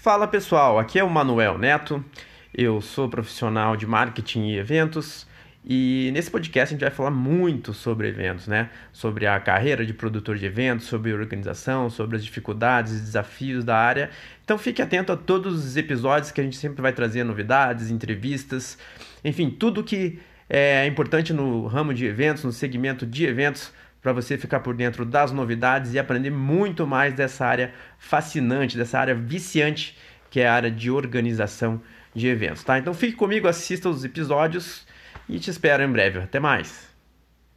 Fala pessoal, aqui é o Manuel Neto, eu sou profissional de marketing e eventos e nesse podcast a gente vai falar muito sobre eventos, né? Sobre a carreira de produtor de eventos, sobre organização, sobre as dificuldades e desafios da área. Então fique atento a todos os episódios que a gente sempre vai trazer novidades, entrevistas, enfim, tudo que é importante no ramo de eventos, no segmento de eventos para você ficar por dentro das novidades e aprender muito mais dessa área fascinante, dessa área viciante que é a área de organização de eventos, tá? Então fique comigo, assista os episódios e te espero em breve. Até mais.